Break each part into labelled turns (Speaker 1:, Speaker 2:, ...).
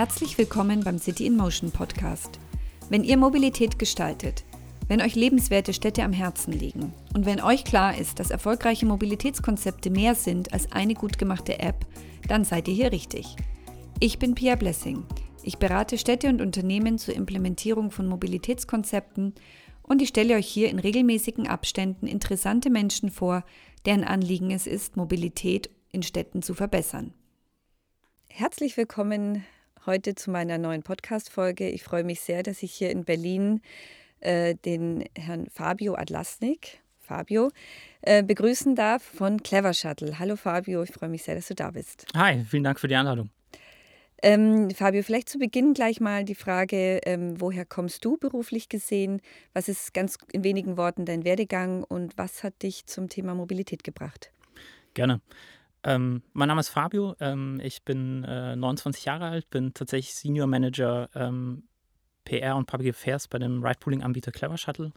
Speaker 1: Herzlich willkommen beim City in Motion Podcast. Wenn ihr Mobilität gestaltet, wenn euch lebenswerte Städte am Herzen liegen und wenn euch klar ist, dass erfolgreiche Mobilitätskonzepte mehr sind als eine gut gemachte App, dann seid ihr hier richtig. Ich bin Pia Blessing. Ich berate Städte und Unternehmen zur Implementierung von Mobilitätskonzepten und ich stelle euch hier in regelmäßigen Abständen interessante Menschen vor, deren Anliegen es ist, Mobilität in Städten zu verbessern. Herzlich willkommen heute zu meiner neuen Podcast-Folge. Ich freue mich sehr, dass ich hier in Berlin äh, den Herrn Fabio Adlasnik, Fabio, äh, begrüßen darf von Clever Shuttle. Hallo Fabio, ich freue mich sehr, dass du da bist.
Speaker 2: Hi, vielen Dank für die Einladung.
Speaker 1: Ähm, Fabio, vielleicht zu Beginn gleich mal die Frage, ähm, woher kommst du beruflich gesehen? Was ist ganz in wenigen Worten dein Werdegang und was hat dich zum Thema Mobilität gebracht?
Speaker 2: Gerne. Ähm, mein Name ist Fabio, ähm, ich bin äh, 29 Jahre alt, bin tatsächlich Senior Manager ähm, PR und Public Affairs bei dem Ride-Pooling-Anbieter Clever Shuttle.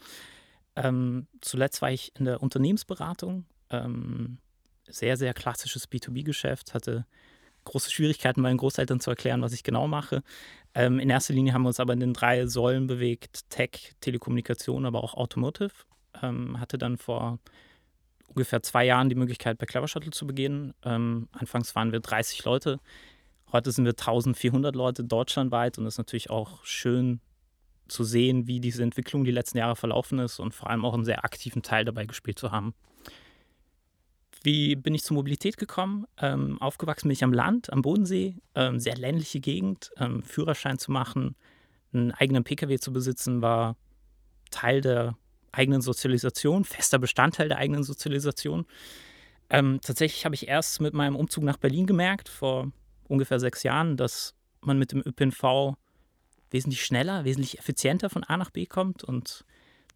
Speaker 2: Ähm, zuletzt war ich in der Unternehmensberatung, ähm, sehr, sehr klassisches B2B-Geschäft, hatte große Schwierigkeiten, meinen Großeltern zu erklären, was ich genau mache. Ähm, in erster Linie haben wir uns aber in den drei Säulen bewegt, Tech, Telekommunikation, aber auch Automotive. hatte dann vor ungefähr zwei Jahren die Möglichkeit, bei Clever Shuttle zu beginnen. Ähm, anfangs waren wir 30 Leute. Heute sind wir 1400 Leute deutschlandweit und es ist natürlich auch schön zu sehen, wie diese Entwicklung die letzten Jahre verlaufen ist und vor allem auch einen sehr aktiven Teil dabei gespielt zu haben. Wie bin ich zur Mobilität gekommen? Ähm, aufgewachsen bin ich am Land, am Bodensee, ähm, sehr ländliche Gegend. Ähm, Führerschein zu machen, einen eigenen Pkw zu besitzen, war Teil der eigenen Sozialisation, fester Bestandteil der eigenen Sozialisation. Ähm, tatsächlich habe ich erst mit meinem Umzug nach Berlin gemerkt, vor ungefähr sechs Jahren, dass man mit dem ÖPNV wesentlich schneller, wesentlich effizienter von A nach B kommt und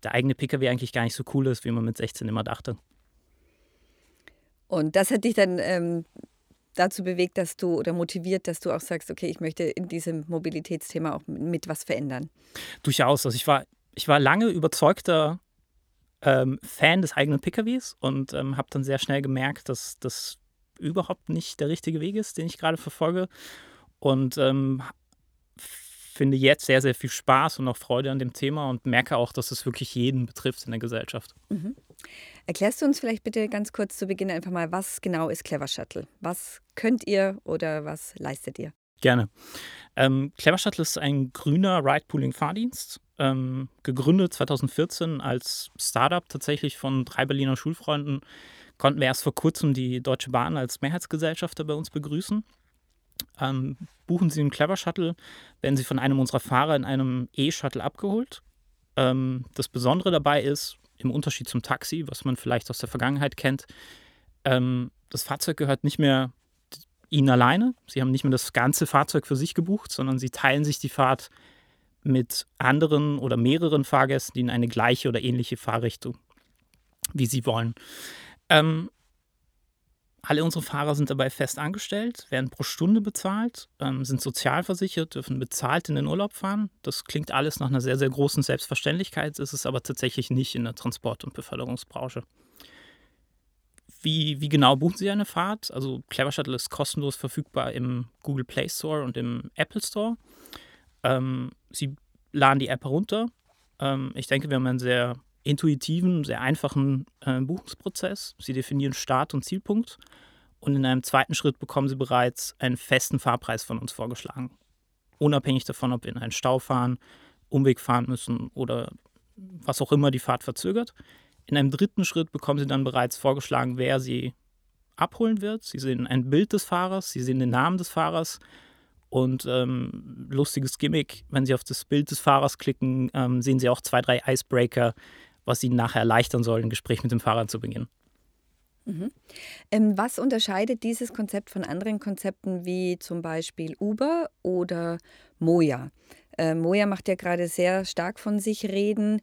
Speaker 2: der eigene Pkw eigentlich gar nicht so cool ist, wie man mit 16 immer dachte.
Speaker 1: Und das hat dich dann ähm, dazu bewegt, dass du oder motiviert, dass du auch sagst, okay, ich möchte in diesem Mobilitätsthema auch mit was verändern?
Speaker 2: Durchaus. Also ich war, ich war lange überzeugter ähm, Fan des eigenen PKWs und ähm, habe dann sehr schnell gemerkt, dass das überhaupt nicht der richtige Weg ist, den ich gerade verfolge. Und ähm, finde jetzt sehr, sehr viel Spaß und auch Freude an dem Thema und merke auch, dass es wirklich jeden betrifft in der Gesellschaft.
Speaker 1: Mhm. Erklärst du uns vielleicht bitte ganz kurz zu Beginn einfach mal, was genau ist Clever Shuttle? Was könnt ihr oder was leistet ihr?
Speaker 2: Gerne. Ähm, Clever Shuttle ist ein grüner Ride-Pooling-Fahrdienst ähm, gegründet 2014 als Startup tatsächlich von drei Berliner Schulfreunden. Konnten wir erst vor kurzem die Deutsche Bahn als Mehrheitsgesellschafter bei uns begrüßen. Ähm, buchen Sie einen Clever Shuttle, werden Sie von einem unserer Fahrer in einem E-Shuttle abgeholt. Ähm, das Besondere dabei ist, im Unterschied zum Taxi, was man vielleicht aus der Vergangenheit kennt, ähm, das Fahrzeug gehört nicht mehr Ihnen alleine. Sie haben nicht mehr das ganze Fahrzeug für sich gebucht, sondern Sie teilen sich die Fahrt mit anderen oder mehreren Fahrgästen, die in eine gleiche oder ähnliche Fahrrichtung, wie sie wollen. Ähm, alle unsere Fahrer sind dabei fest angestellt, werden pro Stunde bezahlt, ähm, sind sozialversichert, dürfen bezahlt in den Urlaub fahren. Das klingt alles nach einer sehr, sehr großen Selbstverständlichkeit, ist es aber tatsächlich nicht in der Transport- und Beförderungsbranche. Wie, wie genau buchen Sie eine Fahrt? Also Clever Shuttle ist kostenlos verfügbar im Google Play Store und im Apple Store. Ähm, Sie laden die App herunter. Ähm, ich denke, wir haben einen sehr intuitiven, sehr einfachen äh, Buchungsprozess. Sie definieren Start- und Zielpunkt und in einem zweiten Schritt bekommen Sie bereits einen festen Fahrpreis von uns vorgeschlagen. Unabhängig davon, ob wir in einen Stau fahren, Umweg fahren müssen oder was auch immer die Fahrt verzögert. In einem dritten Schritt bekommen Sie dann bereits vorgeschlagen, wer Sie abholen wird. Sie sehen ein Bild des Fahrers, Sie sehen den Namen des Fahrers und ähm, lustiges Gimmick, wenn Sie auf das Bild des Fahrers klicken, ähm, sehen Sie auch zwei, drei Icebreaker, was Ihnen nachher erleichtern soll, ein Gespräch mit dem Fahrer zu beginnen.
Speaker 1: Mhm. Ähm, was unterscheidet dieses Konzept von anderen Konzepten wie zum Beispiel Uber oder Moja? Äh, Moja macht ja gerade sehr stark von sich reden.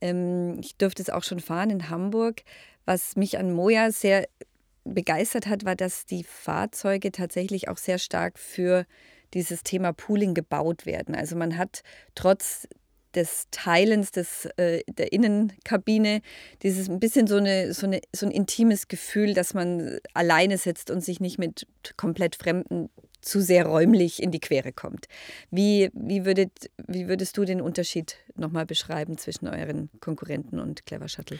Speaker 1: Ähm, ich durfte es auch schon fahren in Hamburg. Was mich an Moja sehr begeistert hat, war, dass die Fahrzeuge tatsächlich auch sehr stark für dieses Thema Pooling gebaut werden. Also man hat trotz des Teilens des, äh, der Innenkabine dieses ein bisschen so, eine, so, eine, so ein intimes Gefühl, dass man alleine sitzt und sich nicht mit komplett Fremden zu sehr räumlich in die Quere kommt. Wie, wie, würdet, wie würdest du den Unterschied nochmal beschreiben zwischen euren Konkurrenten und Clever Shuttle?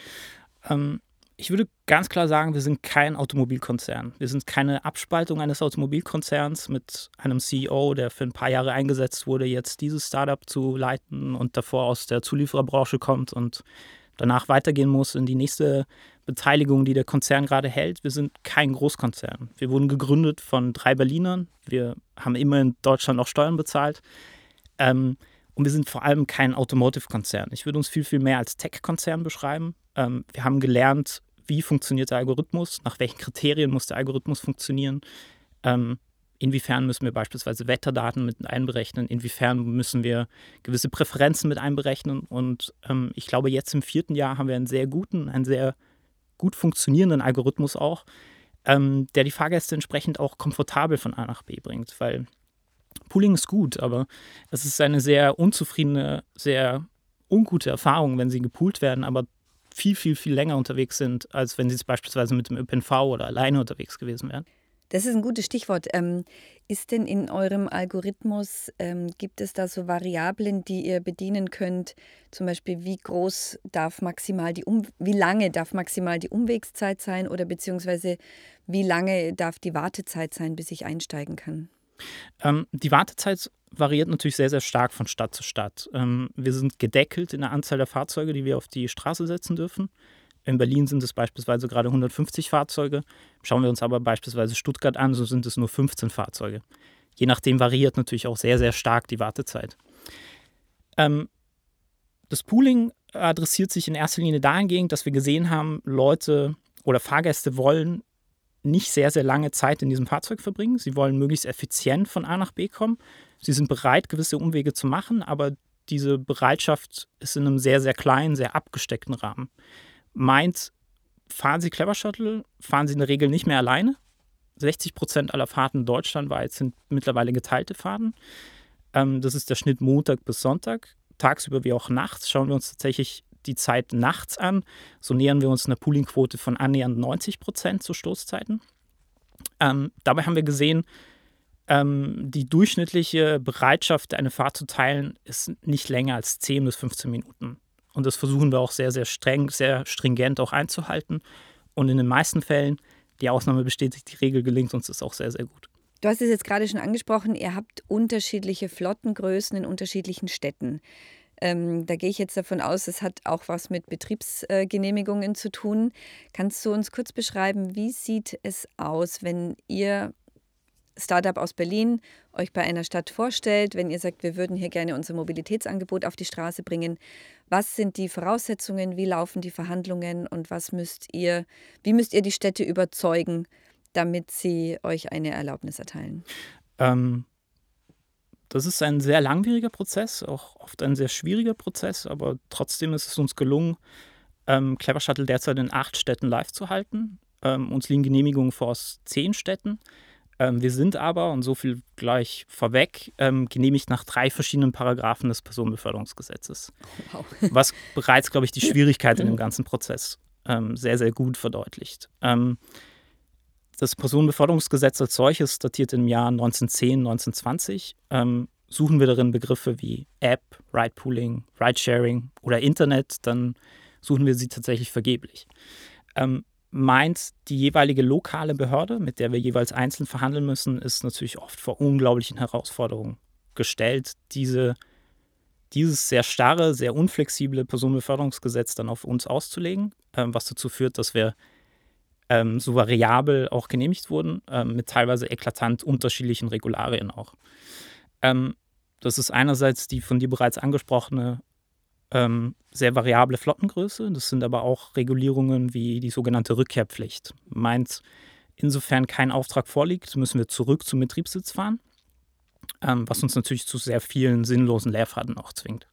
Speaker 2: Ähm, ich würde ganz klar sagen, wir sind kein Automobilkonzern. Wir sind keine Abspaltung eines Automobilkonzerns mit einem CEO, der für ein paar Jahre eingesetzt wurde, jetzt dieses Startup zu leiten und davor aus der Zuliefererbranche kommt und danach weitergehen muss in die nächste Beteiligung, die der Konzern gerade hält. Wir sind kein Großkonzern. Wir wurden gegründet von drei Berlinern. Wir haben immer in Deutschland auch Steuern bezahlt. Ähm, und wir sind vor allem kein Automotive-Konzern. Ich würde uns viel, viel mehr als Tech-Konzern beschreiben. Ähm, wir haben gelernt, wie funktioniert der Algorithmus, nach welchen Kriterien muss der Algorithmus funktionieren, ähm, inwiefern müssen wir beispielsweise Wetterdaten mit einberechnen, inwiefern müssen wir gewisse Präferenzen mit einberechnen. Und ähm, ich glaube, jetzt im vierten Jahr haben wir einen sehr guten, einen sehr gut funktionierenden Algorithmus auch, ähm, der die Fahrgäste entsprechend auch komfortabel von A nach B bringt. Weil Pooling ist gut, aber es ist eine sehr unzufriedene, sehr ungute Erfahrung, wenn sie gepoolt werden, aber viel, viel, viel länger unterwegs sind, als wenn sie beispielsweise mit dem ÖPNV oder alleine unterwegs gewesen wären.
Speaker 1: Das ist ein gutes Stichwort. Ähm, ist denn in eurem Algorithmus, ähm, gibt es da so Variablen, die ihr bedienen könnt? Zum Beispiel, wie groß darf maximal die um wie lange darf maximal die Umwegszeit sein oder beziehungsweise wie lange darf die Wartezeit sein, bis ich einsteigen kann?
Speaker 2: Ähm, die Wartezeit variiert natürlich sehr, sehr stark von Stadt zu Stadt. Ähm, wir sind gedeckelt in der Anzahl der Fahrzeuge, die wir auf die Straße setzen dürfen. In Berlin sind es beispielsweise gerade 150 Fahrzeuge. Schauen wir uns aber beispielsweise Stuttgart an, so sind es nur 15 Fahrzeuge. Je nachdem variiert natürlich auch sehr, sehr stark die Wartezeit. Ähm, das Pooling adressiert sich in erster Linie dahingehend, dass wir gesehen haben, Leute oder Fahrgäste wollen nicht sehr, sehr lange Zeit in diesem Fahrzeug verbringen. Sie wollen möglichst effizient von A nach B kommen. Sie sind bereit, gewisse Umwege zu machen, aber diese Bereitschaft ist in einem sehr, sehr kleinen, sehr abgesteckten Rahmen meint, fahren Sie Clever Shuttle, fahren Sie in der Regel nicht mehr alleine. 60 Prozent aller Fahrten deutschlandweit sind mittlerweile geteilte Fahrten. Ähm, das ist der Schnitt Montag bis Sonntag. Tagsüber wie auch nachts schauen wir uns tatsächlich die Zeit nachts an. So nähern wir uns einer Poolingquote von annähernd 90 Prozent zu Stoßzeiten. Ähm, dabei haben wir gesehen, ähm, die durchschnittliche Bereitschaft, eine Fahrt zu teilen, ist nicht länger als 10 bis 15 Minuten. Und das versuchen wir auch sehr, sehr streng, sehr stringent auch einzuhalten. Und in den meisten Fällen, die Ausnahme bestätigt die Regel, gelingt uns das auch sehr, sehr gut.
Speaker 1: Du hast es jetzt gerade schon angesprochen, ihr habt unterschiedliche Flottengrößen in unterschiedlichen Städten. Ähm, da gehe ich jetzt davon aus, es hat auch was mit Betriebsgenehmigungen zu tun. Kannst du uns kurz beschreiben, wie sieht es aus, wenn ihr Startup aus Berlin euch bei einer Stadt vorstellt, wenn ihr sagt, wir würden hier gerne unser Mobilitätsangebot auf die Straße bringen, was sind die Voraussetzungen, wie laufen die Verhandlungen und was müsst ihr, wie müsst ihr die Städte überzeugen, damit sie euch eine Erlaubnis erteilen? Ähm,
Speaker 2: das ist ein sehr langwieriger Prozess, auch oft ein sehr schwieriger Prozess, aber trotzdem ist es uns gelungen, ähm, Clever Shuttle derzeit in acht Städten live zu halten. Ähm, uns liegen Genehmigungen vor aus zehn Städten. Ähm, wir sind aber, und so viel gleich vorweg, ähm, genehmigt nach drei verschiedenen Paragraphen des Personenbeförderungsgesetzes. Wow. Was bereits, glaube ich, die Schwierigkeit in dem ganzen Prozess ähm, sehr, sehr gut verdeutlicht. Das Personenbeförderungsgesetz als solches datiert im Jahr 1910, 1920. Ähm, suchen wir darin Begriffe wie App, Ride-Pooling, Ride-Sharing oder Internet, dann suchen wir sie tatsächlich vergeblich. Ähm, meint, die jeweilige lokale Behörde, mit der wir jeweils einzeln verhandeln müssen, ist natürlich oft vor unglaublichen Herausforderungen gestellt, diese, dieses sehr starre, sehr unflexible Personenbeförderungsgesetz dann auf uns auszulegen, ähm, was dazu führt, dass wir ähm, so variabel auch genehmigt wurden, ähm, mit teilweise eklatant unterschiedlichen Regularien auch. Ähm, das ist einerseits die von dir bereits angesprochene ähm, sehr variable Flottengröße. Das sind aber auch Regulierungen wie die sogenannte Rückkehrpflicht. Meint, insofern kein Auftrag vorliegt, müssen wir zurück zum Betriebssitz fahren, ähm, was uns natürlich zu sehr vielen sinnlosen Leerfahrten auch zwingt.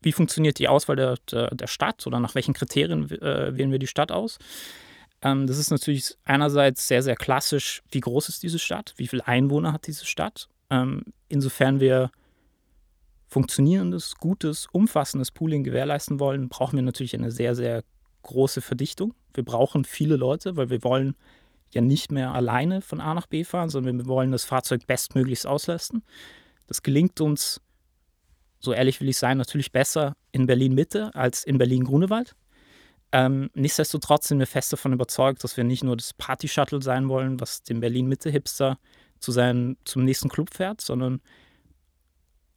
Speaker 2: Wie funktioniert die Auswahl der, der, Stadt oder nach welchen Kriterien äh, wählen wir die Stadt aus? Ähm, das ist natürlich einerseits sehr, sehr klassisch, wie groß ist diese Stadt, wie viele Einwohner hat diese Stadt. Ähm, insofern wir funktionierendes, gutes, umfassendes Pooling gewährleisten wollen, brauchen wir natürlich eine sehr, sehr große Verdichtung. Wir brauchen viele Leute, weil wir wollen ja nicht mehr alleine von A nach B fahren, sondern wir wollen das Fahrzeug bestmöglichst auslasten. Das gelingt uns, so ehrlich will ich sein, natürlich besser in Berlin Mitte als in Berlin Grunewald. Ähm, nichtsdestotrotz sind wir fest davon überzeugt, dass wir nicht nur das Party-Shuttle sein wollen, was den Berlin-Mitte-Hipster zu zum nächsten Club fährt, sondern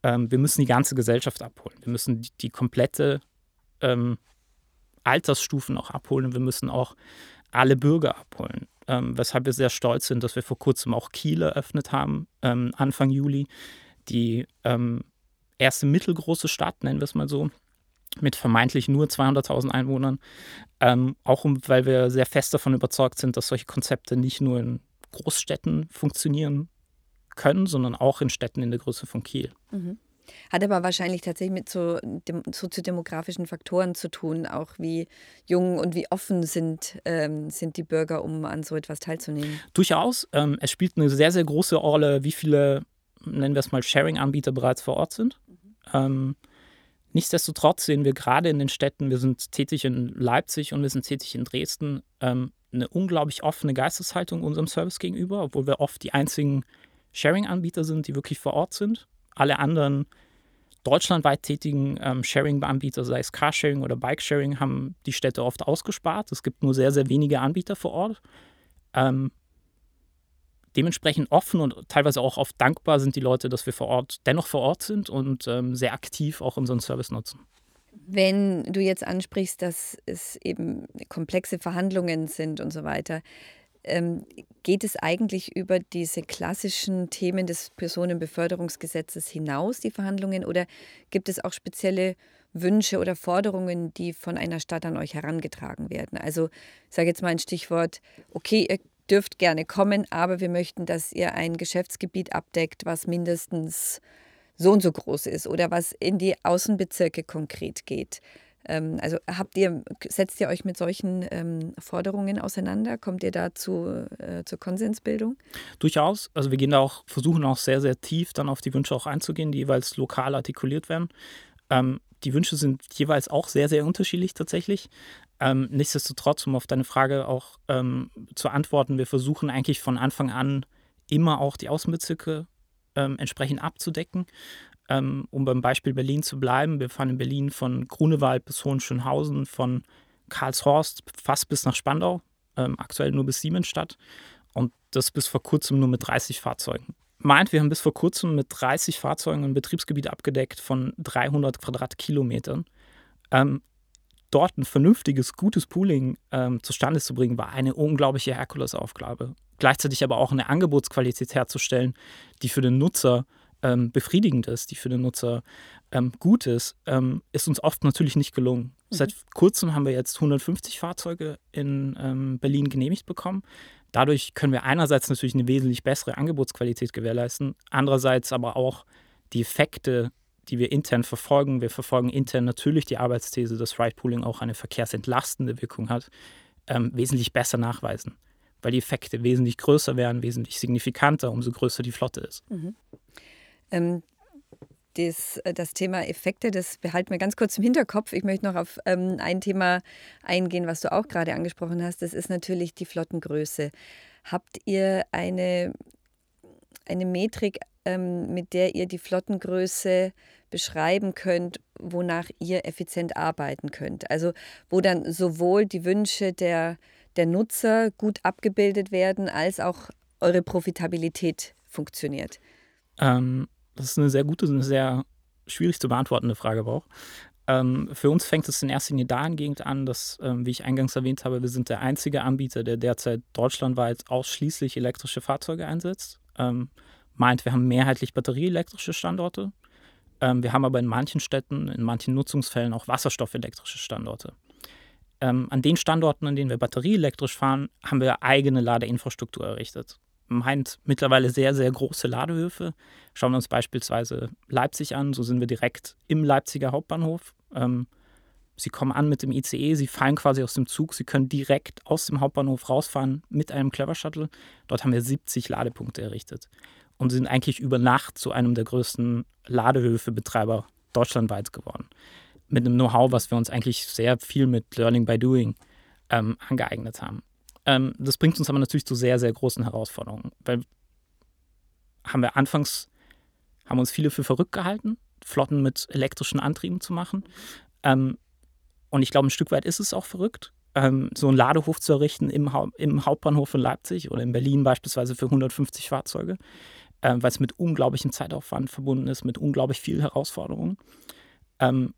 Speaker 2: ähm, wir müssen die ganze Gesellschaft abholen. Wir müssen die, die komplette ähm, Altersstufen auch abholen und wir müssen auch alle Bürger abholen. Ähm, weshalb wir sehr stolz sind, dass wir vor kurzem auch Kiel eröffnet haben, ähm, Anfang Juli. Die ähm, erste mittelgroße Stadt, nennen wir es mal so, mit vermeintlich nur 200.000 Einwohnern. Ähm, auch um, weil wir sehr fest davon überzeugt sind, dass solche Konzepte nicht nur in Großstädten funktionieren können, sondern auch in Städten in der Größe von Kiel.
Speaker 1: Mhm. Hat aber wahrscheinlich tatsächlich mit so dem, soziodemografischen Faktoren zu tun, auch wie jung und wie offen sind, ähm, sind die Bürger, um an so etwas teilzunehmen.
Speaker 2: Durchaus. Ähm, es spielt eine sehr, sehr große Rolle, wie viele, nennen wir es mal, Sharing-Anbieter bereits vor Ort sind. Mhm. Ähm, nichtsdestotrotz sehen wir gerade in den Städten, wir sind tätig in Leipzig und wir sind tätig in Dresden, ähm, eine unglaublich offene Geisteshaltung unserem Service gegenüber, obwohl wir oft die einzigen Sharing-Anbieter sind, die wirklich vor Ort sind alle anderen deutschlandweit tätigen ähm, Sharing-Anbieter, sei es Carsharing oder Bikesharing, haben die Städte oft ausgespart. Es gibt nur sehr, sehr wenige Anbieter vor Ort. Ähm, dementsprechend offen und teilweise auch oft dankbar sind die Leute, dass wir vor Ort dennoch vor Ort sind und ähm, sehr aktiv auch unseren Service nutzen.
Speaker 1: Wenn du jetzt ansprichst, dass es eben komplexe Verhandlungen sind und so weiter, ähm, geht es eigentlich über diese klassischen Themen des Personenbeförderungsgesetzes hinaus, die Verhandlungen, oder gibt es auch spezielle Wünsche oder Forderungen, die von einer Stadt an euch herangetragen werden? Also ich sage jetzt mal ein Stichwort, okay, ihr dürft gerne kommen, aber wir möchten, dass ihr ein Geschäftsgebiet abdeckt, was mindestens so und so groß ist oder was in die Außenbezirke konkret geht. Ähm, also habt ihr, setzt ihr euch mit solchen ähm, Forderungen auseinander? Kommt ihr da zu, äh, zur Konsensbildung?
Speaker 2: Durchaus. Also wir gehen da auch, versuchen auch sehr, sehr tief dann auf die Wünsche auch einzugehen, die jeweils lokal artikuliert werden. Ähm, die Wünsche sind jeweils auch sehr, sehr unterschiedlich tatsächlich. Ähm, nichtsdestotrotz, um auf deine Frage auch ähm, zu antworten, wir versuchen eigentlich von Anfang an immer auch die Außenbezirke ähm, entsprechend abzudecken. Ähm, um beim Beispiel Berlin zu bleiben, wir fahren in Berlin von Grunewald bis Hohenschönhausen, von Karlshorst fast bis nach Spandau, ähm, aktuell nur bis Siemensstadt und das bis vor kurzem nur mit 30 Fahrzeugen. Meint, wir haben bis vor kurzem mit 30 Fahrzeugen ein Betriebsgebiet abgedeckt von 300 Quadratkilometern. Ähm, dort ein vernünftiges, gutes Pooling ähm, zustande zu bringen, war eine unglaubliche Herkulesaufgabe. Gleichzeitig aber auch eine Angebotsqualität herzustellen, die für den Nutzer ähm, befriedigend ist, die für den Nutzer ähm, gut ist, ähm, ist uns oft natürlich nicht gelungen. Mhm. Seit kurzem haben wir jetzt 150 Fahrzeuge in ähm, Berlin genehmigt bekommen. Dadurch können wir einerseits natürlich eine wesentlich bessere Angebotsqualität gewährleisten, andererseits aber auch die Effekte, die wir intern verfolgen. Wir verfolgen intern natürlich die Arbeitsthese, dass Ride-Pooling auch eine verkehrsentlastende Wirkung hat, ähm, wesentlich besser nachweisen, weil die Effekte wesentlich größer werden, wesentlich signifikanter, umso größer die Flotte ist. Mhm.
Speaker 1: Ähm, das, äh, das, Thema Effekte, das behalten wir ganz kurz im Hinterkopf. Ich möchte noch auf ähm, ein Thema eingehen, was du auch gerade angesprochen hast. Das ist natürlich die Flottengröße. Habt ihr eine, eine Metrik, ähm, mit der ihr die Flottengröße beschreiben könnt, wonach ihr effizient arbeiten könnt? Also wo dann sowohl die Wünsche der, der Nutzer gut abgebildet werden, als auch eure Profitabilität funktioniert?
Speaker 2: Ähm, das ist eine sehr gute, eine sehr schwierig zu beantwortende Frage aber auch. Ähm, für uns fängt es in erster Linie dahingehend an, dass, ähm, wie ich eingangs erwähnt habe, wir sind der einzige Anbieter, der derzeit deutschlandweit ausschließlich elektrische Fahrzeuge einsetzt. Ähm, meint, wir haben mehrheitlich batterieelektrische Standorte. Ähm, wir haben aber in manchen Städten, in manchen Nutzungsfällen auch wasserstoffelektrische Standorte. Ähm, an den Standorten, an denen wir batterieelektrisch fahren, haben wir eigene Ladeinfrastruktur errichtet meint mittlerweile sehr, sehr große Ladehöfe. Schauen wir uns beispielsweise Leipzig an, so sind wir direkt im Leipziger Hauptbahnhof. Ähm, sie kommen an mit dem ICE, sie fallen quasi aus dem Zug, sie können direkt aus dem Hauptbahnhof rausfahren mit einem Clever Shuttle. Dort haben wir 70 Ladepunkte errichtet und sind eigentlich über Nacht zu einem der größten Ladehöfe-Betreiber deutschlandweit geworden. Mit einem Know-how, was wir uns eigentlich sehr viel mit Learning by Doing ähm, angeeignet haben. Ähm, das bringt uns aber natürlich zu sehr, sehr großen Herausforderungen, weil haben wir anfangs, haben uns viele für verrückt gehalten, Flotten mit elektrischen Antrieben zu machen. Ähm, und ich glaube, ein Stück weit ist es auch verrückt, ähm, so einen Ladehof zu errichten im, ha im, Hauptbahnhof in Leipzig oder in Berlin beispielsweise für 150 Fahrzeuge, äh, weil es mit unglaublichem Zeitaufwand verbunden ist, mit unglaublich vielen Herausforderungen. Ähm,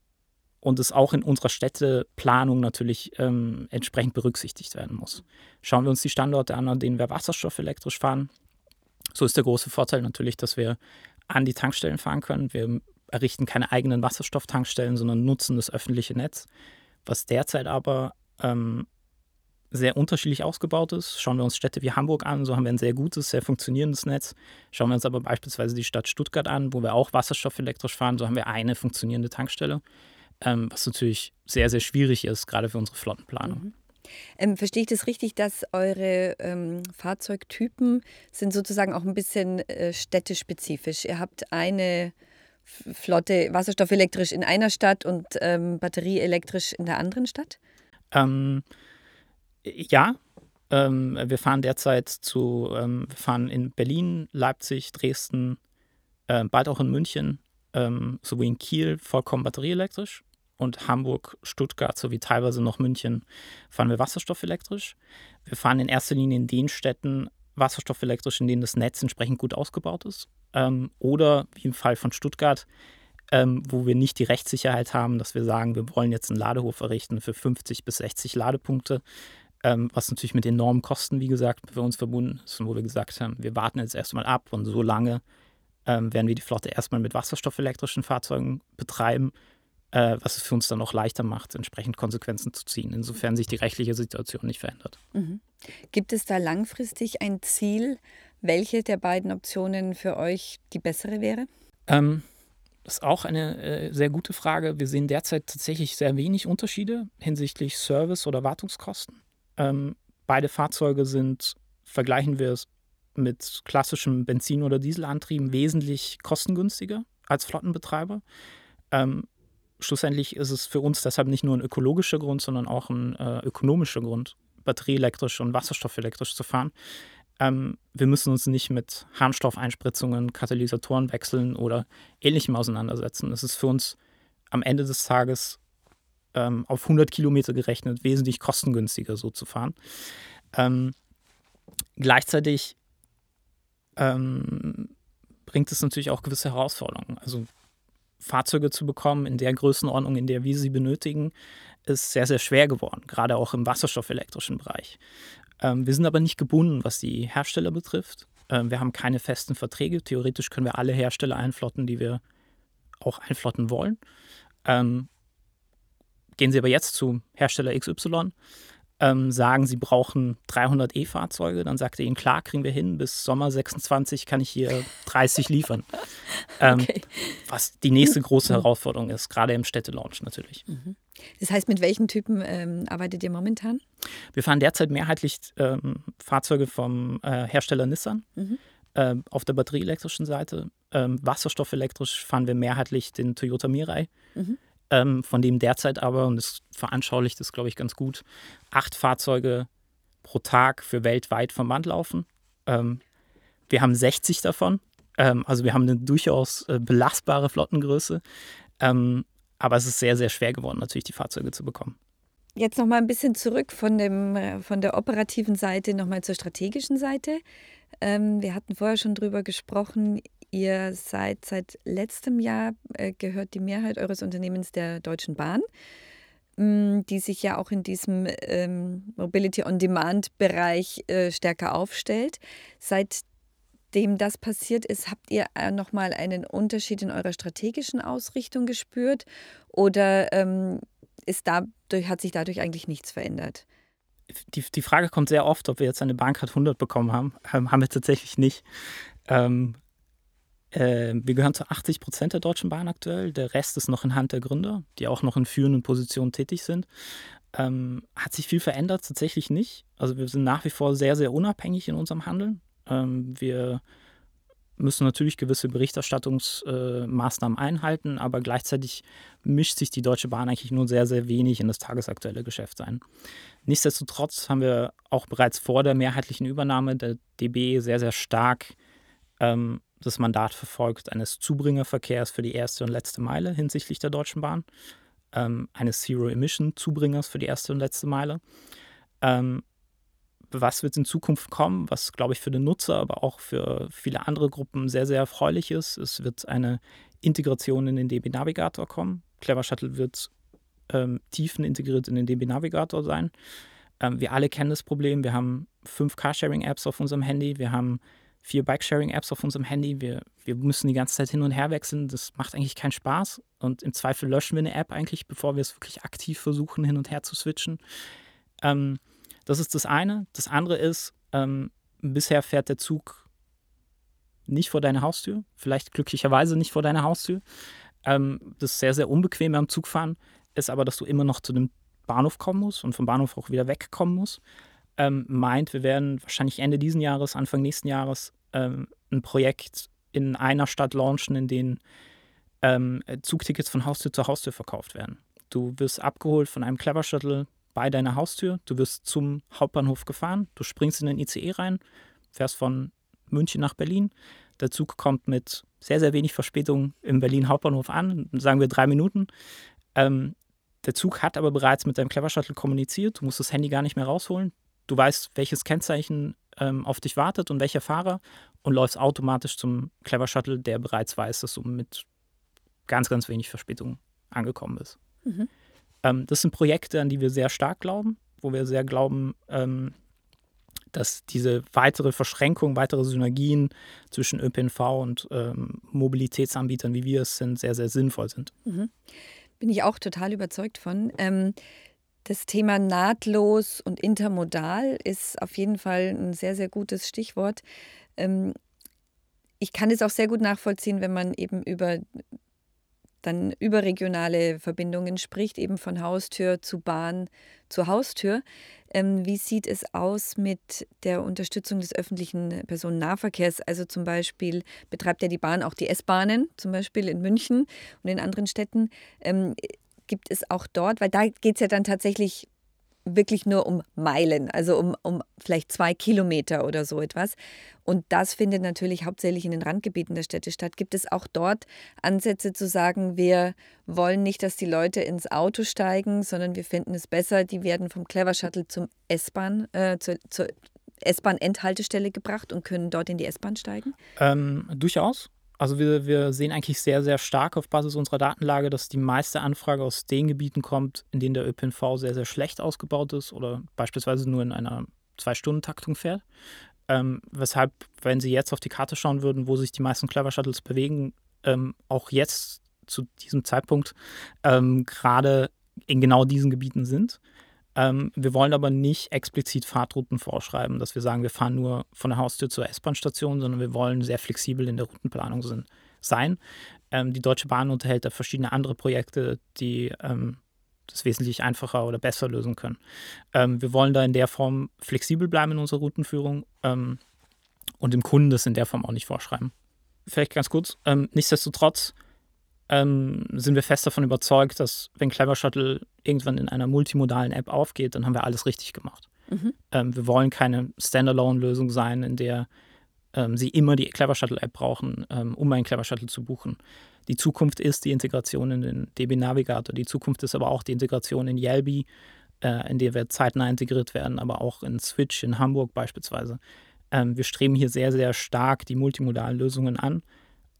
Speaker 2: und es auch in unserer Städteplanung natürlich ähm, entsprechend berücksichtigt werden muss. Schauen wir uns die Standorte an, an denen wir Wasserstoff elektrisch fahren. So ist der große Vorteil natürlich, dass wir an die Tankstellen fahren können. Wir errichten keine eigenen Wasserstofftankstellen, sondern nutzen das öffentliche Netz, was derzeit aber ähm, sehr unterschiedlich ausgebaut ist. Schauen wir uns Städte wie Hamburg an, so haben wir ein sehr gutes, sehr funktionierendes Netz. Schauen wir uns aber beispielsweise die Stadt Stuttgart an, wo wir auch Wasserstoff elektrisch fahren, so haben wir eine funktionierende Tankstelle ähm, was natürlich sehr, sehr schwierig ist, gerade für unsere Flottenplanung. Mhm.
Speaker 1: Ähm, verstehe ich das richtig, dass eure ähm, Fahrzeugtypen sind sozusagen auch ein bisschen äh, städtespezifisch? Ihr habt eine Flotte wasserstoffelektrisch in einer Stadt und ähm, batterieelektrisch in der anderen Stadt?
Speaker 2: Ähm, ja, ähm, wir fahren derzeit zu, ähm, wir fahren in Berlin, Leipzig, Dresden, äh, bald auch in München, sowie in Kiel vollkommen batterieelektrisch und Hamburg, Stuttgart sowie teilweise noch München fahren wir wasserstoffelektrisch. Wir fahren in erster Linie in den Städten wasserstoffelektrisch, in denen das Netz entsprechend gut ausgebaut ist. Ähm, oder wie im Fall von Stuttgart, ähm, wo wir nicht die Rechtssicherheit haben, dass wir sagen, wir wollen jetzt einen Ladehof errichten für 50 bis 60 Ladepunkte, ähm, was natürlich mit enormen Kosten, wie gesagt, für uns verbunden ist und wo wir gesagt haben, wir warten jetzt erstmal ab und so lange ähm, werden wir die Flotte erstmal mit wasserstoffelektrischen Fahrzeugen betreiben äh, was es für uns dann auch leichter macht, entsprechend Konsequenzen zu ziehen, insofern sich die rechtliche Situation nicht verändert.
Speaker 1: Mhm. Gibt es da langfristig ein Ziel, welche der beiden Optionen für euch die bessere wäre?
Speaker 2: Ähm, das ist auch eine äh, sehr gute Frage. Wir sehen derzeit tatsächlich sehr wenig Unterschiede hinsichtlich Service- oder Wartungskosten. Ähm, beide Fahrzeuge sind, vergleichen wir es mit klassischem Benzin- oder Dieselantrieben, wesentlich kostengünstiger als Flottenbetreiber. Ähm, schlussendlich ist es für uns deshalb nicht nur ein ökologischer Grund, sondern auch ein äh, ökonomischer Grund, batterieelektrisch und wasserstoffelektrisch zu fahren. Ähm, wir müssen uns nicht mit Harnstoffeinspritzungen, Katalysatoren wechseln oder ähnlichem auseinandersetzen. Es ist für uns am Ende des Tages ähm, auf 100 Kilometer gerechnet wesentlich kostengünstiger so zu fahren. Ähm, gleichzeitig ähm, bringt es natürlich auch gewisse Herausforderungen. Also Fahrzeuge zu bekommen in der Größenordnung, in der wir sie benötigen, ist sehr, sehr schwer geworden, gerade auch im wasserstoffelektrischen Bereich. Ähm, wir sind aber nicht gebunden, was die Hersteller betrifft. Ähm, wir haben keine festen Verträge. Theoretisch können wir alle Hersteller einflotten, die wir auch einflotten wollen. Ähm, gehen Sie aber jetzt zu Hersteller XY, ähm, sagen, sie brauchen 300 E-Fahrzeuge, dann sagt er ihnen, klar, kriegen wir hin, bis Sommer 26 kann ich hier 30 liefern. ähm, okay. Was die nächste große Herausforderung ist, gerade im Städtelaunch natürlich. Mhm.
Speaker 1: Das heißt, mit welchen Typen ähm, arbeitet ihr momentan?
Speaker 2: Wir fahren derzeit mehrheitlich ähm, Fahrzeuge vom äh, Hersteller Nissan. Mhm. Ähm, auf der batterieelektrischen Seite. Ähm, wasserstoffelektrisch fahren wir mehrheitlich den Toyota Mirai. Mhm ähm, von dem derzeit aber, und das veranschaulicht das, glaube ich, ganz gut, acht Fahrzeuge pro Tag für weltweit vom Band laufen. Ähm, wir haben 60 davon. Ähm, also wir haben eine durchaus äh, belastbare Flottengröße. Ähm, aber es ist sehr, sehr schwer geworden, natürlich die Fahrzeuge zu bekommen.
Speaker 1: Jetzt noch mal ein bisschen zurück von, dem, äh, von der operativen Seite noch mal zur strategischen Seite. Ähm, wir hatten vorher schon drüber gesprochen. Ihr seid seit letztem Jahr, äh, gehört die Mehrheit eures Unternehmens der Deutschen Bahn, mh, mm, die sich ja auch in diesem ähm, Mobility-on-Demand-Bereich äh, stärker aufstellt. Seitdem das passiert ist, habt ihr äh, nochmal einen Unterschied in eurer strategischen Ausrichtung gespürt oder ähm, ist dadurch, hat sich dadurch eigentlich nichts verändert?
Speaker 2: Die, die Frage kommt sehr oft, ob wir jetzt eine Bahncard 100 bekommen haben. Haben wir tatsächlich nicht. Ähm, äh, wir gehören zu 80 Prozent der Deutschen Bahn aktuell. Der Rest ist noch in Hand der Gründer, die auch noch in führenden Positionen tätig sind. Ähm, hat sich viel verändert? Tatsächlich nicht. Also wir sind nach wie vor sehr, sehr unabhängig in unserem Handeln. Ähm, wir müssen natürlich gewisse Berichterstattungsmaßnahmen äh, einhalten, aber gleichzeitig mischt sich die Deutsche Bahn eigentlich nur sehr, sehr wenig in das tagesaktuelle Geschäft ein. Nichtsdestotrotz haben wir auch bereits vor der mehrheitlichen Übernahme der DB sehr, sehr stark ähm, das Mandat verfolgt eines Zubringerverkehrs für die erste und letzte Meile hinsichtlich der Deutschen Bahn, ähm, eines Zero-Emission-Zubringers für die erste und letzte Meile. Ähm, was wird in Zukunft kommen, was, glaube ich, für den Nutzer, aber auch für viele andere Gruppen sehr, sehr erfreulich ist. Es wird eine Integration in den DB Navigator kommen. Clever Shuttle wird ähm, tiefen integriert in den DB Navigator sein. Ähm, wir alle kennen das Problem. Wir haben fünf Carsharing-Apps auf unserem Handy. Wir haben vier Bike-Sharing-Apps auf unserem Handy. Wir, wir müssen die ganze Zeit hin und her wechseln. Das macht eigentlich keinen Spaß. Und im Zweifel löschen wir eine App eigentlich, bevor wir es wirklich aktiv versuchen, hin und her zu switchen. Ähm, das ist das eine. Das andere ist, ähm, bisher fährt der Zug nicht vor deine Haustür, vielleicht glücklicherweise nicht vor deine Haustür. Ähm, das ist sehr, sehr unbequem am Zugfahren, ist aber, dass du immer noch zu dem Bahnhof kommen musst und vom Bahnhof auch wieder wegkommen musst. Ähm, meint, wir werden wahrscheinlich Ende diesen Jahres, Anfang nächsten Jahres ähm, ein Projekt in einer Stadt launchen, in dem ähm, Zugtickets von Haustür zu Haustür verkauft werden. Du wirst abgeholt von einem Clever Shuttle, bei deiner Haustür. Du wirst zum Hauptbahnhof gefahren, du springst in den ICE rein, fährst von München nach Berlin. Der Zug kommt mit sehr, sehr wenig Verspätung im Berlin Hauptbahnhof an, sagen wir drei Minuten. Ähm, der Zug hat aber bereits mit deinem Clever Shuttle kommuniziert. Du musst das Handy gar nicht mehr rausholen. Du weißt, welches Kennzeichen ähm, auf dich wartet und welcher Fahrer und läufst automatisch zum Clever Shuttle, der bereits weiß, dass du mit ganz, ganz wenig Verspätung angekommen bist. Mhm. Ähm, das sind Projekte, an die wir sehr stark glauben, wo wir sehr glauben, ähm, dass diese weitere Verschränkung, weitere Synergien zwischen ÖPNV und ähm, Mobilitätsanbietern, wie wir es sind, sehr, sehr sinnvoll sind. Mhm.
Speaker 1: Bin ich auch total überzeugt von. Ähm, das Thema nahtlos und intermodal ist auf jeden Fall ein sehr, sehr gutes Stichwort. Ähm, ich kann es auch sehr gut nachvollziehen, wenn man eben über dann überregionale Verbindungen spricht, eben von Haustür zu Bahn zu Haustür. Ähm, wie sieht es aus mit der Unterstützung des öffentlichen Personennahverkehrs? Also zum Beispiel betreibt ja die Bahn auch die S-Bahnen, zum Beispiel in München und in anderen Städten. Ähm, gibt es auch dort, weil da geht es ja dann tatsächlich wirklich nur um Meilen, also um, um vielleicht zwei Kilometer oder so etwas. Und das findet natürlich hauptsächlich in den Randgebieten der Städte statt. Gibt es auch dort Ansätze zu sagen, wir wollen nicht, dass die Leute ins Auto steigen, sondern wir finden es besser, die werden vom Clever Shuttle zum S-Bahn, äh, zur, zur S-Bahn-Endhaltestelle gebracht und können dort in die S-Bahn steigen?
Speaker 2: Ähm, durchaus. Also wir, wir sehen eigentlich sehr, sehr stark auf Basis unserer Datenlage, dass die meiste Anfrage aus den Gebieten kommt, in denen der ÖPNV sehr, sehr schlecht ausgebaut ist oder beispielsweise nur in einer Zwei-Stunden-Taktung fährt. Ähm, weshalb, wenn Sie jetzt auf die Karte schauen würden, wo sich die meisten Clever Shuttles bewegen, ähm, auch jetzt zu diesem Zeitpunkt ähm, gerade in genau diesen Gebieten sind. Ähm, wir wollen aber nicht explizit Fahrtrouten vorschreiben, dass wir sagen, wir fahren nur von der Haustür zur S-Bahn-Station, sondern wir wollen sehr flexibel in der Routenplanung sind, sein. Ähm, die Deutsche Bahn unterhält da verschiedene andere Projekte, die ähm, das wesentlich einfacher oder besser lösen können. Ähm, wir wollen da in der Form flexibel bleiben in unserer Routenführung ähm, und dem Kunden das in der Form auch nicht vorschreiben. Vielleicht ganz kurz, ähm, nichtsdestotrotz ähm, sind wir fest davon überzeugt, dass wenn Clever Shuttle irgendwann in einer multimodalen App aufgeht, dann haben wir alles richtig gemacht. Mhm. Ähm, wir wollen keine Standalone-Lösung sein, in der ähm, Sie immer die Clever Shuttle-App brauchen, ähm, um einen Clever Shuttle zu buchen. Die Zukunft ist die Integration in den DB Navigator. Die Zukunft ist aber auch die Integration in Yelby, äh, in der wir zeitnah integriert werden, aber auch in Switch in Hamburg beispielsweise. Ähm, wir streben hier sehr, sehr stark die multimodalen Lösungen an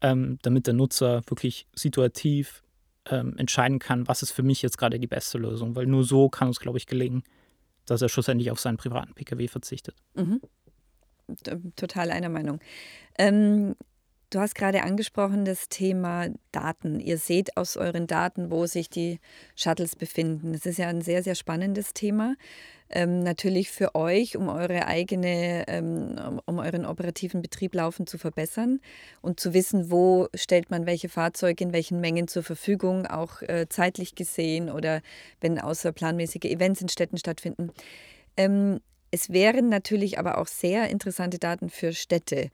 Speaker 2: ähm, damit der Nutzer wirklich situativ ähm, entscheiden kann, was ist für mich jetzt gerade die beste Lösung. Weil nur so kann es, glaube ich, gelingen, dass er schlussendlich auf seinen privaten Pkw verzichtet. Mhm.
Speaker 1: Total einer Meinung. Ähm, du hast gerade angesprochen das Thema Daten. Ihr seht aus euren Daten, wo sich die Shuttles befinden. Das ist ja ein sehr, sehr spannendes Thema ähm, natürlich für euch, um eure eigene, ähm, um euren operativen Betrieb laufend zu verbessern und zu wissen, wo stellt man welche Fahrzeuge in welchen Mengen zur Verfügung, auch äh, zeitlich gesehen oder wenn außerplanmäßige Events in Städten stattfinden. Ähm, es wären natürlich aber auch sehr interessante Daten für Städte.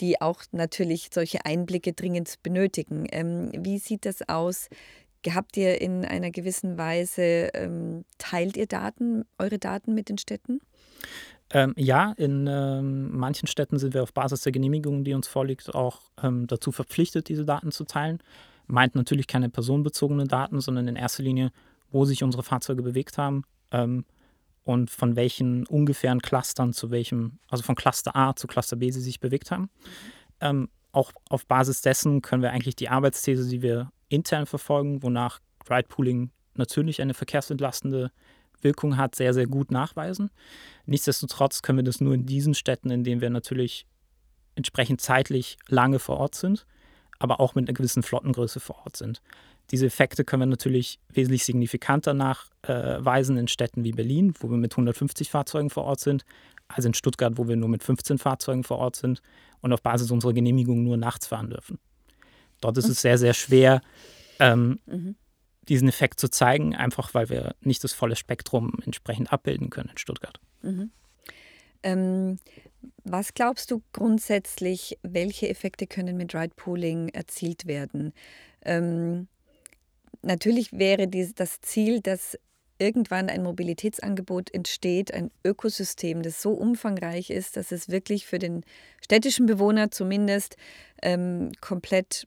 Speaker 1: die auch natürlich solche Einblicke dringend benötigen. Ähm, wie sieht das aus? Habt ihr in einer gewissen Weise, ähm, teilt ihr Daten, eure Daten mit den Städten?
Speaker 2: Ähm, ja, in ähm, manchen Städten sind wir auf Basis der Genehmigung, die uns vorliegt, auch ähm, dazu verpflichtet, diese Daten zu teilen. Meint natürlich keine personenbezogenen Daten, sondern in erster Linie, wo sich unsere Fahrzeuge bewegt haben ähm, und von welchen ungefähren Clustern zu welchem, also von Cluster A zu Cluster B sie sich bewegt haben. Ähm, auch auf Basis dessen können wir eigentlich die Arbeitsthese, die wir intern verfolgen, wonach Ride Pooling natürlich eine verkehrsentlastende Wirkung hat, sehr, sehr gut nachweisen. Nichtsdestotrotz können wir das nur in diesen Städten, in denen wir natürlich entsprechend zeitlich lange vor Ort sind, aber auch mit einer gewissen Flottengröße vor Ort sind. Diese Effekte können wir natürlich wesentlich signifikanter nachweisen in Städten wie Berlin, wo wir mit 150 Fahrzeugen vor Ort sind, als in Stuttgart, wo wir nur mit 15 Fahrzeugen vor Ort sind und auf Basis unserer Genehmigung nur nachts fahren dürfen. Dort ist es sehr, sehr schwer, ähm, mhm. diesen Effekt zu zeigen, einfach weil wir nicht das volle Spektrum entsprechend abbilden können in Stuttgart. Mhm.
Speaker 1: Ähm, was glaubst du grundsätzlich, welche Effekte können mit Ride Pooling erzielt werden? Ähm, natürlich wäre dies, das Ziel, dass irgendwann ein Mobilitätsangebot entsteht, ein Ökosystem, das so umfangreich ist, dass es wirklich für den städtischen Bewohner zumindest ähm, komplett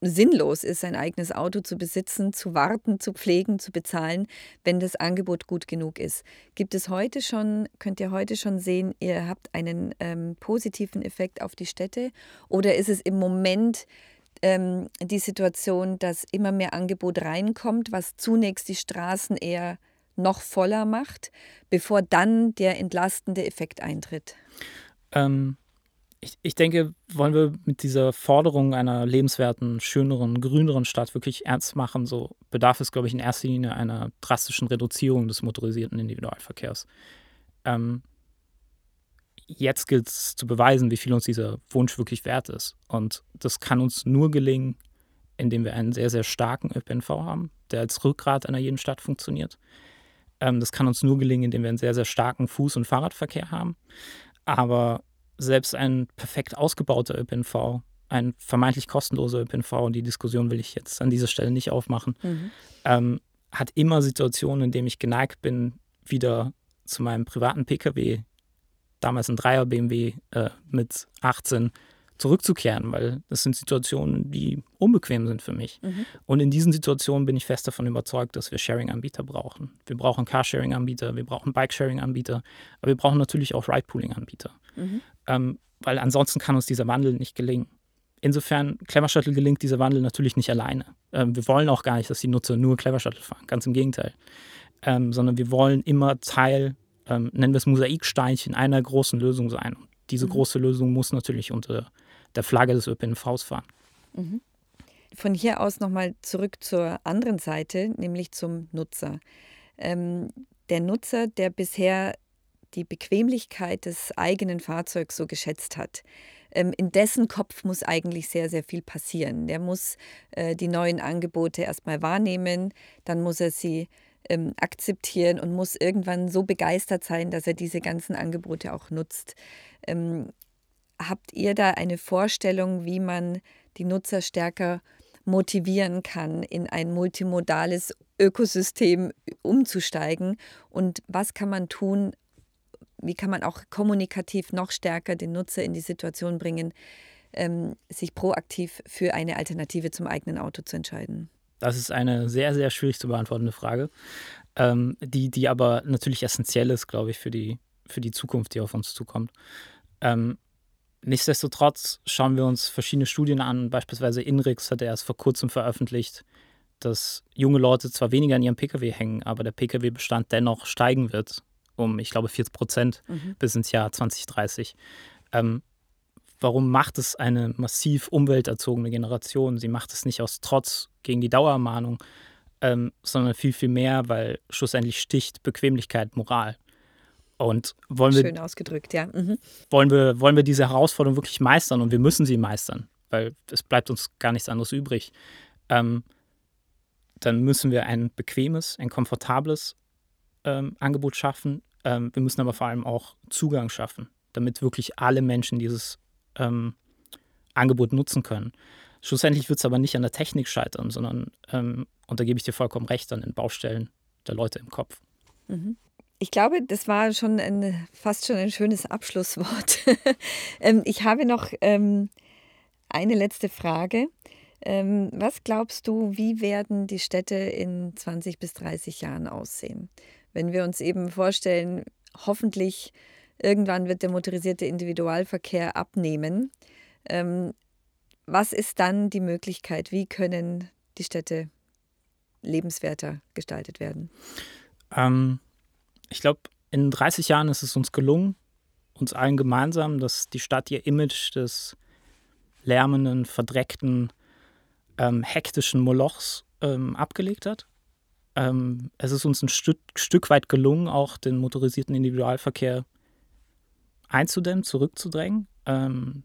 Speaker 1: sinnlos ist, sein eigenes Auto zu besitzen, zu warten, zu pflegen, zu bezahlen, wenn das Angebot gut genug ist. Gibt es heute schon, könnt ihr heute schon sehen, ihr habt einen ähm, positiven Effekt auf die Städte oder ist es im Moment ähm, die Situation, dass immer mehr Angebot reinkommt, was zunächst die Straßen eher noch voller macht, bevor dann der entlastende Effekt eintritt?
Speaker 2: Ähm, ich, ich denke, wollen wir mit dieser Forderung einer lebenswerten, schöneren, grüneren Stadt wirklich ernst machen, so bedarf es, glaube ich, in erster Linie einer drastischen Reduzierung des motorisierten Individualverkehrs. Ähm, jetzt gilt es zu beweisen, wie viel uns dieser Wunsch wirklich wert ist. Und das kann uns nur gelingen, indem wir einen sehr, sehr starken ÖPNV haben, der als Rückgrat einer jeden Stadt funktioniert. Ähm, das kann uns nur gelingen, indem wir einen sehr, sehr starken Fuß- und Fahrradverkehr haben. Aber selbst ein perfekt ausgebauter ÖPNV, ein vermeintlich kostenloser ÖPNV, und die Diskussion will ich jetzt an dieser Stelle nicht aufmachen, mhm. ähm, hat immer Situationen, in denen ich geneigt bin, wieder zu meinem privaten Pkw damals ein Dreier BMW äh, mit 18 zurückzukehren, weil das sind Situationen, die unbequem sind für mich. Mhm. Und in diesen Situationen bin ich fest davon überzeugt, dass wir Sharing-Anbieter brauchen. Wir brauchen Carsharing-Anbieter, wir brauchen Bike-Sharing-Anbieter, aber wir brauchen natürlich auch Ride-Pooling-Anbieter. Mhm. Ähm, weil ansonsten kann uns dieser Wandel nicht gelingen. Insofern, Clever Shuttle gelingt dieser Wandel natürlich nicht alleine. Ähm, wir wollen auch gar nicht, dass die Nutzer nur Clever Shuttle fahren, ganz im Gegenteil. Ähm, sondern wir wollen immer Teil ähm, nennen wir es Mosaiksteinchen einer großen Lösung sein. Und diese mhm. große Lösung muss natürlich unter der Flagge des ÖPNVs fahren. Mhm.
Speaker 1: Von hier aus nochmal zurück zur anderen Seite, nämlich zum Nutzer. Ähm, der Nutzer, der bisher die Bequemlichkeit des eigenen Fahrzeugs so geschätzt hat, ähm, in dessen Kopf muss eigentlich sehr, sehr viel passieren. Der muss äh, die neuen Angebote erstmal wahrnehmen, dann muss er sie ähm, akzeptieren und muss irgendwann so begeistert sein, dass er diese ganzen Angebote auch nutzt. Ähm, habt ihr da eine Vorstellung, wie man die Nutzer stärker motivieren kann, in ein multimodales Ökosystem umzusteigen? Und was kann man tun? Wie kann man auch kommunikativ noch stärker den Nutzer in die Situation bringen, ähm, sich proaktiv für eine Alternative zum eigenen Auto zu entscheiden?
Speaker 2: Das ist eine sehr, sehr schwierig zu beantwortende Frage, ähm, die, die aber natürlich essentiell ist, glaube ich, für die, für die Zukunft, die auf uns zukommt. Ähm, nichtsdestotrotz schauen wir uns verschiedene Studien an. Beispielsweise INRIX hat erst vor kurzem veröffentlicht, dass junge Leute zwar weniger an ihrem Pkw hängen, aber der Pkw-Bestand dennoch steigen wird um, ich glaube, 40 Prozent mhm. bis ins Jahr 2030. Ähm, warum macht es eine massiv umwelterzogene Generation? Sie macht es nicht aus Trotz gegen die Dauermahnung, ähm, sondern viel, viel mehr, weil schlussendlich sticht Bequemlichkeit Moral. Und wollen wir,
Speaker 1: Schön ausgedrückt, ja. Mhm.
Speaker 2: Wollen, wir, wollen wir diese Herausforderung wirklich meistern und wir müssen sie meistern, weil es bleibt uns gar nichts anderes übrig. Ähm, dann müssen wir ein bequemes, ein komfortables ähm, Angebot schaffen. Ähm, wir müssen aber vor allem auch Zugang schaffen, damit wirklich alle Menschen dieses ähm, Angebot nutzen können. Schlussendlich wird es aber nicht an der Technik scheitern, sondern, ähm, und da gebe ich dir vollkommen recht, an den Baustellen der Leute im Kopf.
Speaker 1: Mhm. Ich glaube, das war schon ein, fast schon ein schönes Abschlusswort. ähm, ich habe noch ähm, eine letzte Frage. Was glaubst du, wie werden die Städte in 20 bis 30 Jahren aussehen? Wenn wir uns eben vorstellen, hoffentlich irgendwann wird der motorisierte Individualverkehr abnehmen. Ähm, was ist dann die Möglichkeit? Wie können die Städte lebenswerter gestaltet werden?
Speaker 2: Ähm, ich glaube, in 30 Jahren ist es uns gelungen, uns allen gemeinsam, dass die Stadt ihr Image des lärmenden, verdreckten, ähm, hektischen Molochs ähm, abgelegt hat. Ähm, es ist uns ein Stück, Stück weit gelungen, auch den motorisierten Individualverkehr einzudämmen, zurückzudrängen. Ähm,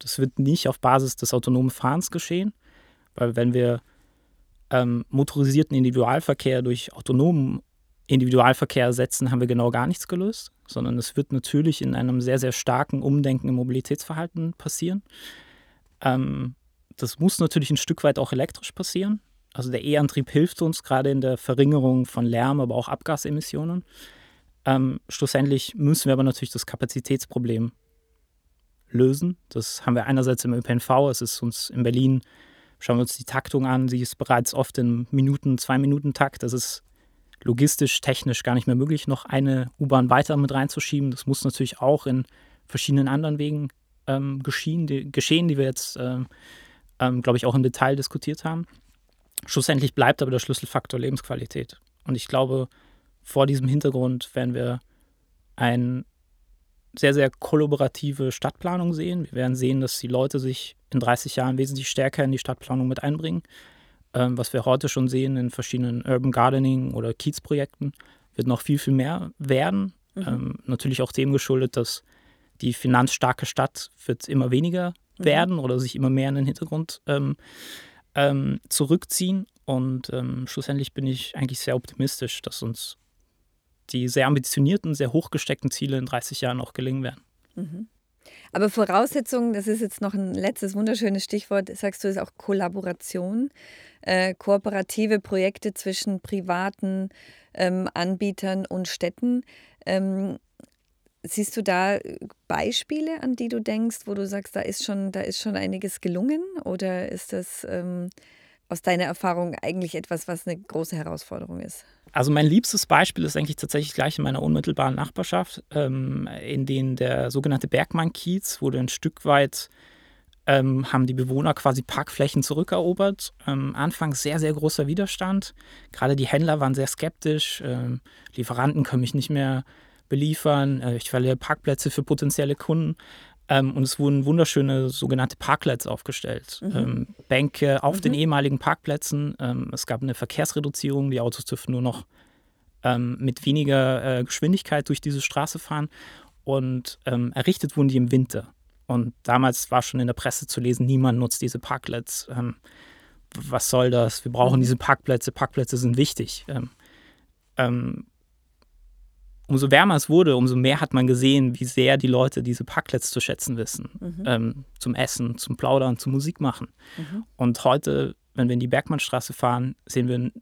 Speaker 2: das wird nicht auf Basis des autonomen Fahrens geschehen, weil wenn wir ähm, motorisierten Individualverkehr durch autonomen Individualverkehr ersetzen, haben wir genau gar nichts gelöst, sondern es wird natürlich in einem sehr, sehr starken Umdenken im Mobilitätsverhalten passieren. Ähm, das muss natürlich ein Stück weit auch elektrisch passieren. Also der E-Antrieb hilft uns gerade in der Verringerung von Lärm, aber auch Abgasemissionen. Ähm, schlussendlich müssen wir aber natürlich das Kapazitätsproblem lösen. Das haben wir einerseits im ÖPNV, es ist uns in Berlin, schauen wir uns die Taktung an, sie ist bereits oft in Minuten, Zwei-Minuten-Takt. Das ist logistisch, technisch gar nicht mehr möglich, noch eine U-Bahn weiter mit reinzuschieben. Das muss natürlich auch in verschiedenen anderen Wegen ähm, geschehen, die, geschehen, die wir jetzt, ähm, ähm, glaube ich, auch im Detail diskutiert haben. Schlussendlich bleibt aber der Schlüsselfaktor Lebensqualität. Und ich glaube, vor diesem Hintergrund werden wir eine sehr, sehr kollaborative Stadtplanung sehen. Wir werden sehen, dass die Leute sich in 30 Jahren wesentlich stärker in die Stadtplanung mit einbringen. Ähm, was wir heute schon sehen in verschiedenen Urban Gardening oder Kiez-Projekten, wird noch viel, viel mehr werden. Mhm. Ähm, natürlich auch dem geschuldet, dass die finanzstarke Stadt wird immer weniger mhm. werden oder sich immer mehr in den Hintergrund ähm, ähm, zurückziehen. Und ähm, schlussendlich bin ich eigentlich sehr optimistisch, dass uns die sehr ambitionierten, sehr hochgesteckten Ziele in 30 Jahren auch gelingen werden.
Speaker 1: Mhm. Aber Voraussetzungen, das ist jetzt noch ein letztes wunderschönes Stichwort, sagst du, ist auch Kollaboration, äh, kooperative Projekte zwischen privaten ähm, Anbietern und Städten. Ähm, siehst du da Beispiele, an die du denkst, wo du sagst, da ist schon, da ist schon einiges gelungen? Oder ist das ähm, aus deiner Erfahrung eigentlich etwas, was eine große Herausforderung ist?
Speaker 2: Also mein liebstes Beispiel ist eigentlich tatsächlich gleich in meiner unmittelbaren Nachbarschaft, ähm, in denen der sogenannte Bergmann-Kiez wurde ein Stück weit ähm, haben die Bewohner quasi Parkflächen zurückerobert. Ähm, anfangs sehr, sehr großer Widerstand. Gerade die Händler waren sehr skeptisch. Ähm, Lieferanten können mich nicht mehr beliefern. Äh, ich verliere Parkplätze für potenzielle Kunden. Ähm, und es wurden wunderschöne sogenannte Parklets aufgestellt. Mhm. Ähm, Bänke auf mhm. den ehemaligen Parkplätzen. Ähm, es gab eine Verkehrsreduzierung. Die Autos dürfen nur noch ähm, mit weniger äh, Geschwindigkeit durch diese Straße fahren. Und ähm, errichtet wurden die im Winter. Und damals war schon in der Presse zu lesen, niemand nutzt diese Parklets. Ähm, was soll das? Wir brauchen mhm. diese Parkplätze. Parkplätze sind wichtig umso wärmer es wurde, umso mehr hat man gesehen, wie sehr die Leute diese Parklets zu schätzen wissen. Mhm. Ähm, zum Essen, zum Plaudern, zum Musik machen. Mhm. Und heute, wenn wir in die Bergmannstraße fahren, sehen wir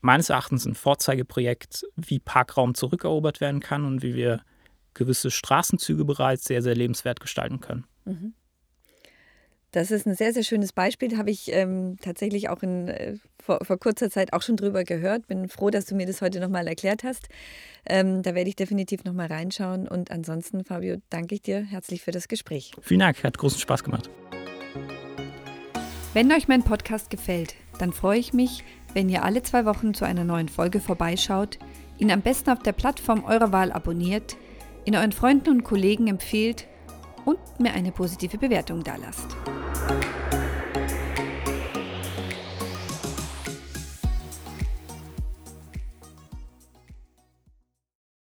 Speaker 2: meines Erachtens ein Vorzeigeprojekt, wie Parkraum zurückerobert werden kann und wie wir gewisse Straßenzüge bereits sehr, sehr lebenswert gestalten können. Mhm.
Speaker 1: Das ist ein sehr, sehr schönes Beispiel. Habe ich ähm, tatsächlich auch in, äh, vor, vor, kurzer Zeit auch schon drüber gehört. Bin froh, dass du mir das heute nochmal erklärt hast. Ähm, da werde ich definitiv nochmal reinschauen. Und ansonsten, Fabio, danke ich dir herzlich für das Gespräch.
Speaker 2: Vielen Dank, hat großen Spaß gemacht.
Speaker 1: Wenn euch mein Podcast gefällt, dann freue ich mich, wenn ihr alle zwei Wochen zu einer neuen Folge vorbeischaut, ihn am besten auf der Plattform eurer Wahl abonniert, ihn euren Freunden und Kollegen empfehlt und mir eine positive Bewertung dalasst.